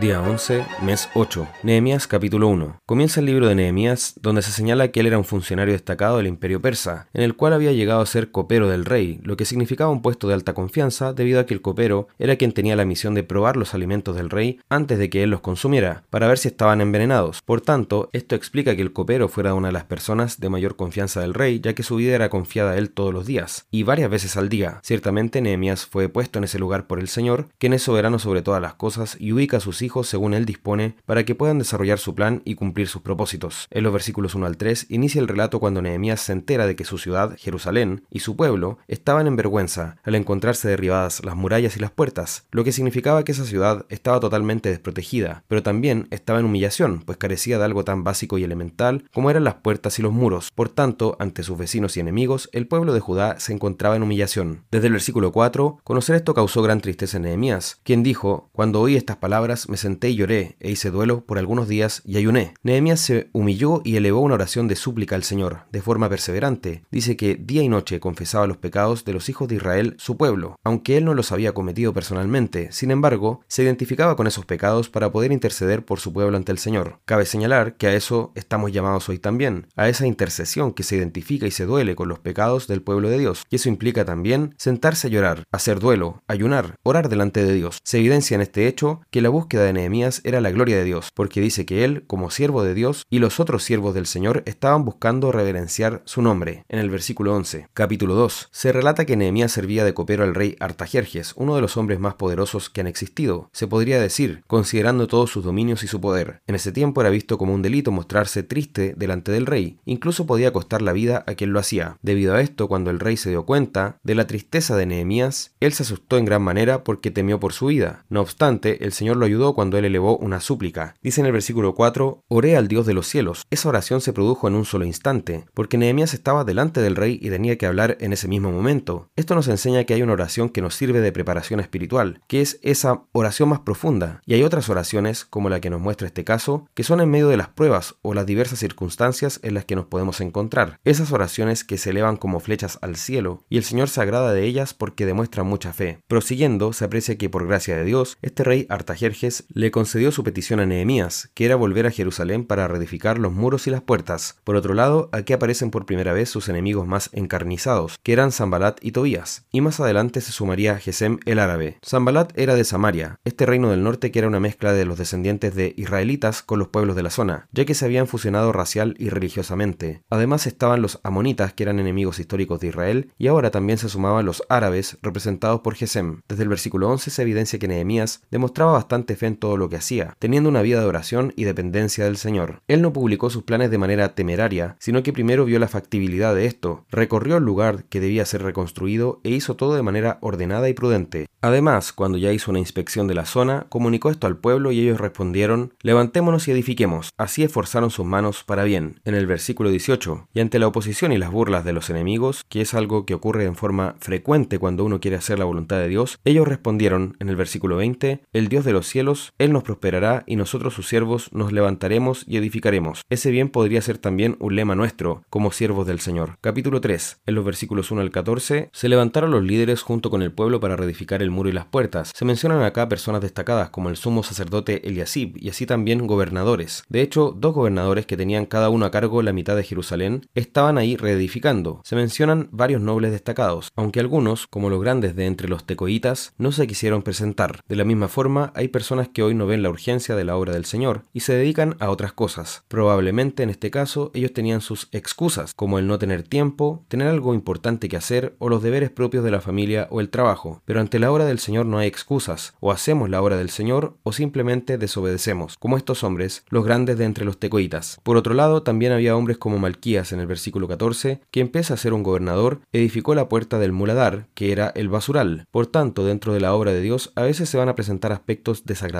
Día 11, mes 8. Nehemías capítulo 1. Comienza el libro de Nehemías, donde se señala que él era un funcionario destacado del imperio persa, en el cual había llegado a ser copero del rey, lo que significaba un puesto de alta confianza debido a que el copero era quien tenía la misión de probar los alimentos del rey antes de que él los consumiera, para ver si estaban envenenados. Por tanto, esto explica que el copero fuera una de las personas de mayor confianza del rey, ya que su vida era confiada a él todos los días, y varias veces al día. Ciertamente Nehemías fue puesto en ese lugar por el Señor, quien es soberano sobre todas las cosas y ubica sus hijos según él dispone para que puedan desarrollar su plan y cumplir sus propósitos. En los versículos 1 al 3 inicia el relato cuando Nehemías se entera de que su ciudad, Jerusalén, y su pueblo estaban en vergüenza al encontrarse derribadas las murallas y las puertas, lo que significaba que esa ciudad estaba totalmente desprotegida, pero también estaba en humillación, pues carecía de algo tan básico y elemental como eran las puertas y los muros. Por tanto, ante sus vecinos y enemigos, el pueblo de Judá se encontraba en humillación. Desde el versículo 4, conocer esto causó gran tristeza en Nehemías, quien dijo, Cuando oí estas palabras me senté y lloré e hice duelo por algunos días y ayuné. Nehemías se humilló y elevó una oración de súplica al Señor, de forma perseverante. Dice que día y noche confesaba los pecados de los hijos de Israel, su pueblo, aunque él no los había cometido personalmente. Sin embargo, se identificaba con esos pecados para poder interceder por su pueblo ante el Señor. Cabe señalar que a eso estamos llamados hoy también, a esa intercesión que se identifica y se duele con los pecados del pueblo de Dios. Y eso implica también sentarse a llorar, hacer duelo, ayunar, orar delante de Dios. Se evidencia en este hecho que la búsqueda de Nehemías era la gloria de Dios, porque dice que él, como siervo de Dios, y los otros siervos del Señor estaban buscando reverenciar su nombre. En el versículo 11, capítulo 2, se relata que Nehemías servía de copero al rey Artajerjes, uno de los hombres más poderosos que han existido, se podría decir, considerando todos sus dominios y su poder. En ese tiempo era visto como un delito mostrarse triste delante del rey, incluso podía costar la vida a quien lo hacía. Debido a esto, cuando el rey se dio cuenta de la tristeza de Nehemías, él se asustó en gran manera porque temió por su vida. No obstante, el Señor lo ayudó cuando él elevó una súplica. Dice en el versículo 4, oré al Dios de los cielos. Esa oración se produjo en un solo instante, porque Nehemías estaba delante del rey y tenía que hablar en ese mismo momento. Esto nos enseña que hay una oración que nos sirve de preparación espiritual, que es esa oración más profunda, y hay otras oraciones, como la que nos muestra este caso, que son en medio de las pruebas o las diversas circunstancias en las que nos podemos encontrar. Esas oraciones que se elevan como flechas al cielo, y el Señor se agrada de ellas porque demuestran mucha fe. Prosiguiendo, se aprecia que por gracia de Dios, este rey Artajerjes le concedió su petición a Nehemías, que era volver a Jerusalén para reedificar los muros y las puertas. Por otro lado, aquí aparecen por primera vez sus enemigos más encarnizados, que eran Zambalat y Tobías, y más adelante se sumaría Gesem el árabe. Zambalat era de Samaria, este reino del norte que era una mezcla de los descendientes de israelitas con los pueblos de la zona, ya que se habían fusionado racial y religiosamente. Además estaban los amonitas, que eran enemigos históricos de Israel, y ahora también se sumaban los árabes, representados por Gesem. Desde el versículo 11 se evidencia que Nehemías demostraba bastante en todo lo que hacía, teniendo una vida de oración y dependencia del Señor. Él no publicó sus planes de manera temeraria, sino que primero vio la factibilidad de esto, recorrió el lugar que debía ser reconstruido e hizo todo de manera ordenada y prudente. Además, cuando ya hizo una inspección de la zona, comunicó esto al pueblo y ellos respondieron, levantémonos y edifiquemos. Así esforzaron sus manos para bien. En el versículo 18, y ante la oposición y las burlas de los enemigos, que es algo que ocurre en forma frecuente cuando uno quiere hacer la voluntad de Dios, ellos respondieron en el versículo 20, el Dios de los cielos, Él nos prosperará y nosotros sus siervos nos levantaremos y edificaremos. Ese bien podría ser también un lema nuestro, como siervos del Señor. Capítulo 3. En los versículos 1 al 14, se levantaron los líderes junto con el pueblo para reedificar el muro y las puertas. Se mencionan acá personas destacadas como el sumo sacerdote Eliasib y así también gobernadores. De hecho, dos gobernadores que tenían cada uno a cargo la mitad de Jerusalén estaban ahí reedificando. Se mencionan varios nobles destacados, aunque algunos, como los grandes de entre los tecoitas, no se quisieron presentar. De la misma forma, hay personas que hoy no ven la urgencia de la obra del Señor y se dedican a otras cosas. Probablemente en este caso ellos tenían sus excusas, como el no tener tiempo, tener algo importante que hacer o los deberes propios de la familia o el trabajo. Pero ante la obra del Señor no hay excusas, o hacemos la obra del Señor o simplemente desobedecemos, como estos hombres, los grandes de entre los tecoitas. Por otro lado, también había hombres como Malquías en el versículo 14, que empieza a ser un gobernador, edificó la puerta del muladar, que era el basural. Por tanto, dentro de la obra de Dios a veces se van a presentar aspectos desagradables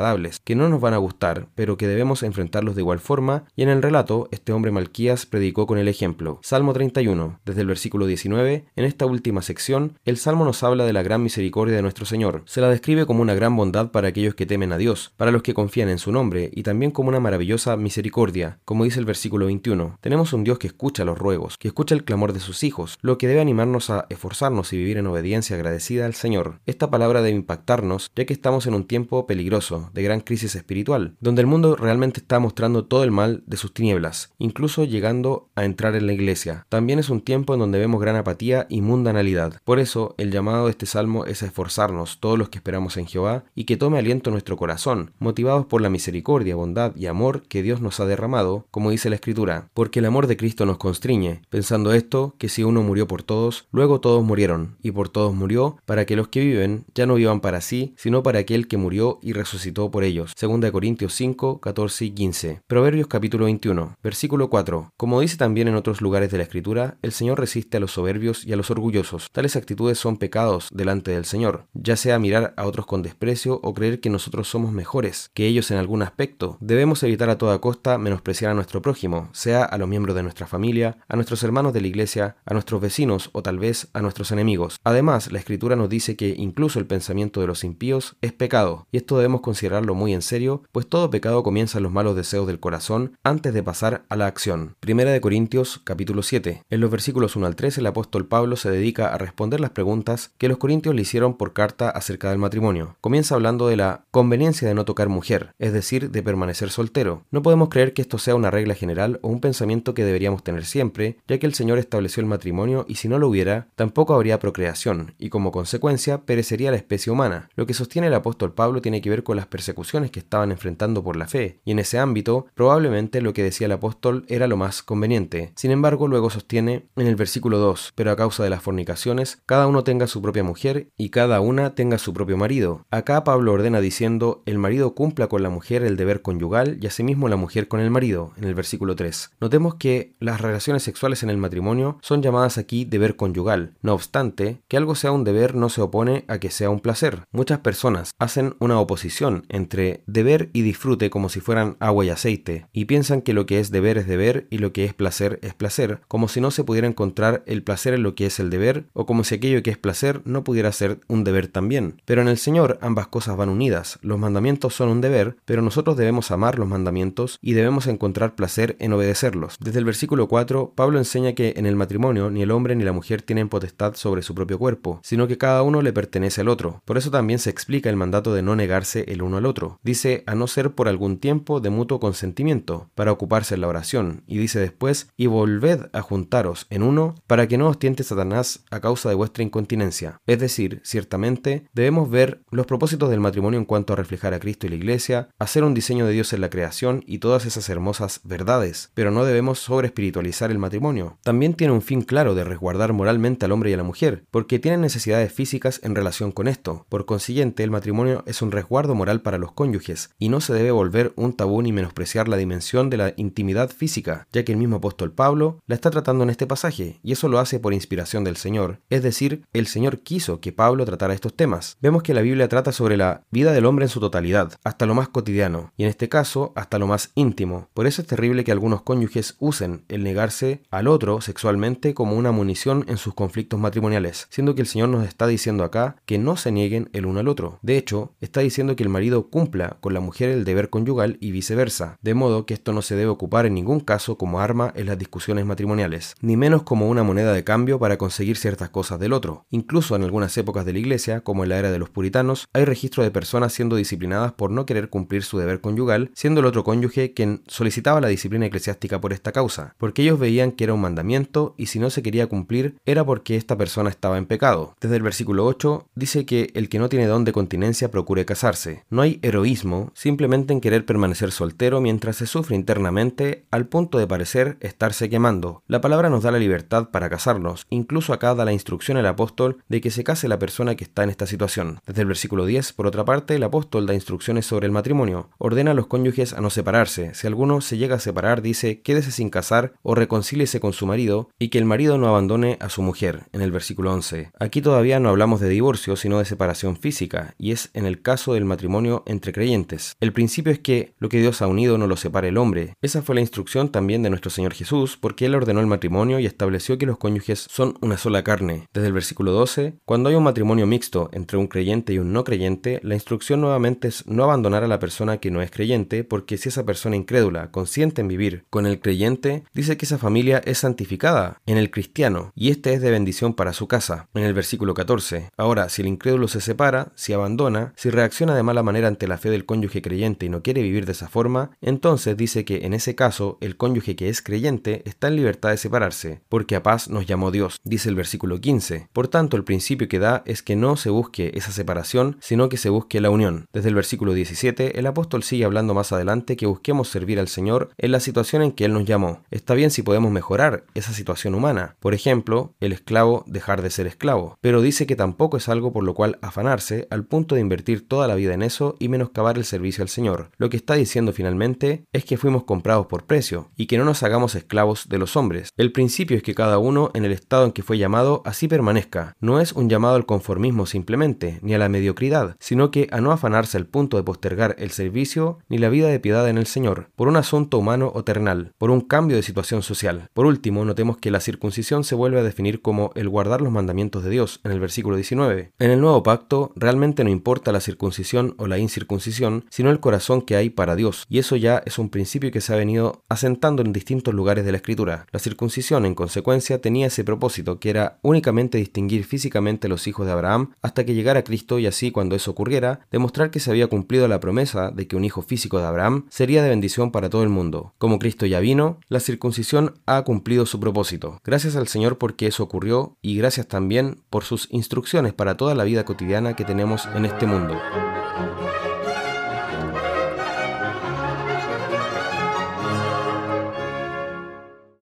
que no nos van a gustar, pero que debemos enfrentarlos de igual forma, y en el relato, este hombre Malquías predicó con el ejemplo. Salmo 31, desde el versículo 19, en esta última sección, el Salmo nos habla de la gran misericordia de nuestro Señor. Se la describe como una gran bondad para aquellos que temen a Dios, para los que confían en su nombre, y también como una maravillosa misericordia, como dice el versículo 21. Tenemos un Dios que escucha los ruegos, que escucha el clamor de sus hijos, lo que debe animarnos a esforzarnos y vivir en obediencia agradecida al Señor. Esta palabra debe impactarnos, ya que estamos en un tiempo peligroso, de gran crisis espiritual, donde el mundo realmente está mostrando todo el mal de sus tinieblas, incluso llegando a entrar en la iglesia. También es un tiempo en donde vemos gran apatía y mundanalidad. Por eso, el llamado de este salmo es a esforzarnos, todos los que esperamos en Jehová, y que tome aliento nuestro corazón, motivados por la misericordia, bondad y amor que Dios nos ha derramado, como dice la Escritura, porque el amor de Cristo nos constriñe, pensando esto, que si uno murió por todos, luego todos murieron, y por todos murió, para que los que viven ya no vivan para sí, sino para aquel que murió y resucitó por ellos. 2 Corintios 5, 14 y 15. Proverbios capítulo 21, versículo 4. Como dice también en otros lugares de la Escritura, el Señor resiste a los soberbios y a los orgullosos. Tales actitudes son pecados delante del Señor, ya sea mirar a otros con desprecio o creer que nosotros somos mejores que ellos en algún aspecto. Debemos evitar a toda costa menospreciar a nuestro prójimo, sea a los miembros de nuestra familia, a nuestros hermanos de la iglesia, a nuestros vecinos o tal vez a nuestros enemigos. Además, la Escritura nos dice que incluso el pensamiento de los impíos es pecado, y esto debemos considerarlo muy en serio, pues todo pecado comienza en los malos deseos del corazón antes de pasar a la acción. Primera de Corintios capítulo 7. En los versículos 1 al 3 el apóstol Pablo se dedica a responder las preguntas que los corintios le hicieron por carta acerca del matrimonio. Comienza hablando de la conveniencia de no tocar mujer, es decir, de permanecer soltero. No podemos creer que esto sea una regla general o un pensamiento que deberíamos tener siempre, ya que el Señor estableció el matrimonio y si no lo hubiera, tampoco habría procreación, y como consecuencia perecería la especie humana. Lo que sostiene el apóstol Pablo tiene que ver con las persecuciones que estaban enfrentando por la fe, y en ese ámbito, probablemente lo que decía el apóstol era lo más conveniente. Sin embargo, luego sostiene en el versículo 2, pero a causa de las fornicaciones, cada uno tenga su propia mujer y cada una tenga su propio marido. Acá Pablo ordena diciendo, el marido cumpla con la mujer el deber conyugal y asimismo la mujer con el marido, en el versículo 3. Notemos que las relaciones sexuales en el matrimonio son llamadas aquí deber conyugal. No obstante, que algo sea un deber no se opone a que sea un placer. Muchas personas hacen una oposición entre deber y disfrute como si fueran agua y aceite, y piensan que lo que es deber es deber y lo que es placer es placer, como si no se pudiera encontrar el placer en lo que es el deber, o como si aquello que es placer no pudiera ser un deber también. Pero en el Señor ambas cosas van unidas. Los mandamientos son un deber, pero nosotros debemos amar los mandamientos y debemos encontrar placer en obedecerlos. Desde el versículo 4, Pablo enseña que en el matrimonio ni el hombre ni la mujer tienen potestad sobre su propio cuerpo, sino que cada uno le pertenece al otro. Por eso también se explica el mandato de no negarse el uno al otro. Dice a no ser por algún tiempo de mutuo consentimiento, para ocuparse en la oración, y dice después, y volved a juntaros en uno, para que no os tiente Satanás a causa de vuestra incontinencia. Es decir, ciertamente, debemos ver los propósitos del matrimonio en cuanto a reflejar a Cristo y la Iglesia, hacer un diseño de Dios en la creación y todas esas hermosas verdades, pero no debemos sobre espiritualizar el matrimonio. También tiene un fin claro de resguardar moralmente al hombre y a la mujer, porque tienen necesidades físicas en relación con esto. Por consiguiente, el matrimonio es un resguardo moral para los cónyuges, y no se debe volver un tabú ni menospreciar la dimensión de la intimidad física, ya que el mismo apóstol Pablo la está tratando en este pasaje, y eso lo hace por inspiración del Señor. Es decir, el Señor quiso que Pablo tratara estos temas. Vemos que la Biblia trata sobre la vida del hombre en su totalidad, hasta lo más cotidiano, y en este caso hasta lo más íntimo. Por eso es terrible que algunos cónyuges usen el negarse al otro sexualmente como una munición en sus conflictos matrimoniales, siendo que el Señor nos está diciendo acá que no se nieguen el uno al otro. De hecho, está diciendo que el marido cumpla con la mujer el deber conyugal y viceversa, de modo que esto no se debe ocupar en ningún caso como arma en las discusiones matrimoniales, ni menos como una moneda de cambio para conseguir ciertas cosas del otro. Incluso en algunas épocas de la iglesia, como en la era de los puritanos, hay registro de personas siendo disciplinadas por no querer cumplir su deber conyugal, siendo el otro cónyuge quien solicitaba la disciplina eclesiástica por esta causa, porque ellos veían que era un mandamiento y si no se quería cumplir era porque esta persona estaba en pecado. Desde el versículo 8 dice que el que no tiene don de continencia procure casarse. No hay heroísmo simplemente en querer permanecer soltero mientras se sufre internamente al punto de parecer estarse quemando. La palabra nos da la libertad para casarnos, incluso acá da la instrucción el apóstol de que se case la persona que está en esta situación. Desde el versículo 10, por otra parte, el apóstol da instrucciones sobre el matrimonio. Ordena a los cónyuges a no separarse. Si alguno se llega a separar, dice, quédese sin casar o reconcíliese con su marido y que el marido no abandone a su mujer, en el versículo 11. Aquí todavía no hablamos de divorcio, sino de separación física, y es en el caso del matrimonio entre creyentes. El principio es que lo que Dios ha unido no lo separe el hombre. Esa fue la instrucción también de nuestro Señor Jesús, porque Él ordenó el matrimonio y estableció que los cónyuges son una sola carne. Desde el versículo 12, cuando hay un matrimonio mixto entre un creyente y un no creyente, la instrucción nuevamente es no abandonar a la persona que no es creyente, porque si esa persona incrédula consiente en vivir con el creyente, dice que esa familia es santificada en el cristiano, y este es de bendición para su casa. En el versículo 14, ahora, si el incrédulo se separa, si abandona, si reacciona de mala manera ante la fe del cónyuge creyente y no quiere vivir de esa forma, entonces dice que en ese caso el cónyuge que es creyente está en libertad de separarse, porque a paz nos llamó Dios, dice el versículo 15. Por tanto, el principio que da es que no se busque esa separación, sino que se busque la unión. Desde el versículo 17, el apóstol sigue hablando más adelante que busquemos servir al Señor en la situación en que Él nos llamó. Está bien si podemos mejorar esa situación humana, por ejemplo, el esclavo dejar de ser esclavo, pero dice que tampoco es algo por lo cual afanarse al punto de invertir toda la vida en eso y menoscabar el servicio al Señor. Lo que está diciendo finalmente es que fuimos comprados por precio y que no nos hagamos esclavos de los hombres. El principio es que cada uno en el estado en que fue llamado así permanezca. No es un llamado al conformismo simplemente, ni a la mediocridad, sino que a no afanarse al punto de postergar el servicio ni la vida de piedad en el Señor, por un asunto humano o ternal, por un cambio de situación social. Por último, notemos que la circuncisión se vuelve a definir como el guardar los mandamientos de Dios en el versículo 19. En el nuevo pacto realmente no importa la circuncisión o la incircuncisión, sino el corazón que hay para Dios, y eso ya es un principio que se ha venido asentando en distintos lugares de la escritura. La circuncisión, en consecuencia, tenía ese propósito, que era únicamente distinguir físicamente los hijos de Abraham hasta que llegara Cristo y así cuando eso ocurriera, demostrar que se había cumplido la promesa de que un hijo físico de Abraham sería de bendición para todo el mundo. Como Cristo ya vino, la circuncisión ha cumplido su propósito. Gracias al Señor porque eso ocurrió y gracias también por sus instrucciones para toda la vida cotidiana que tenemos en este mundo.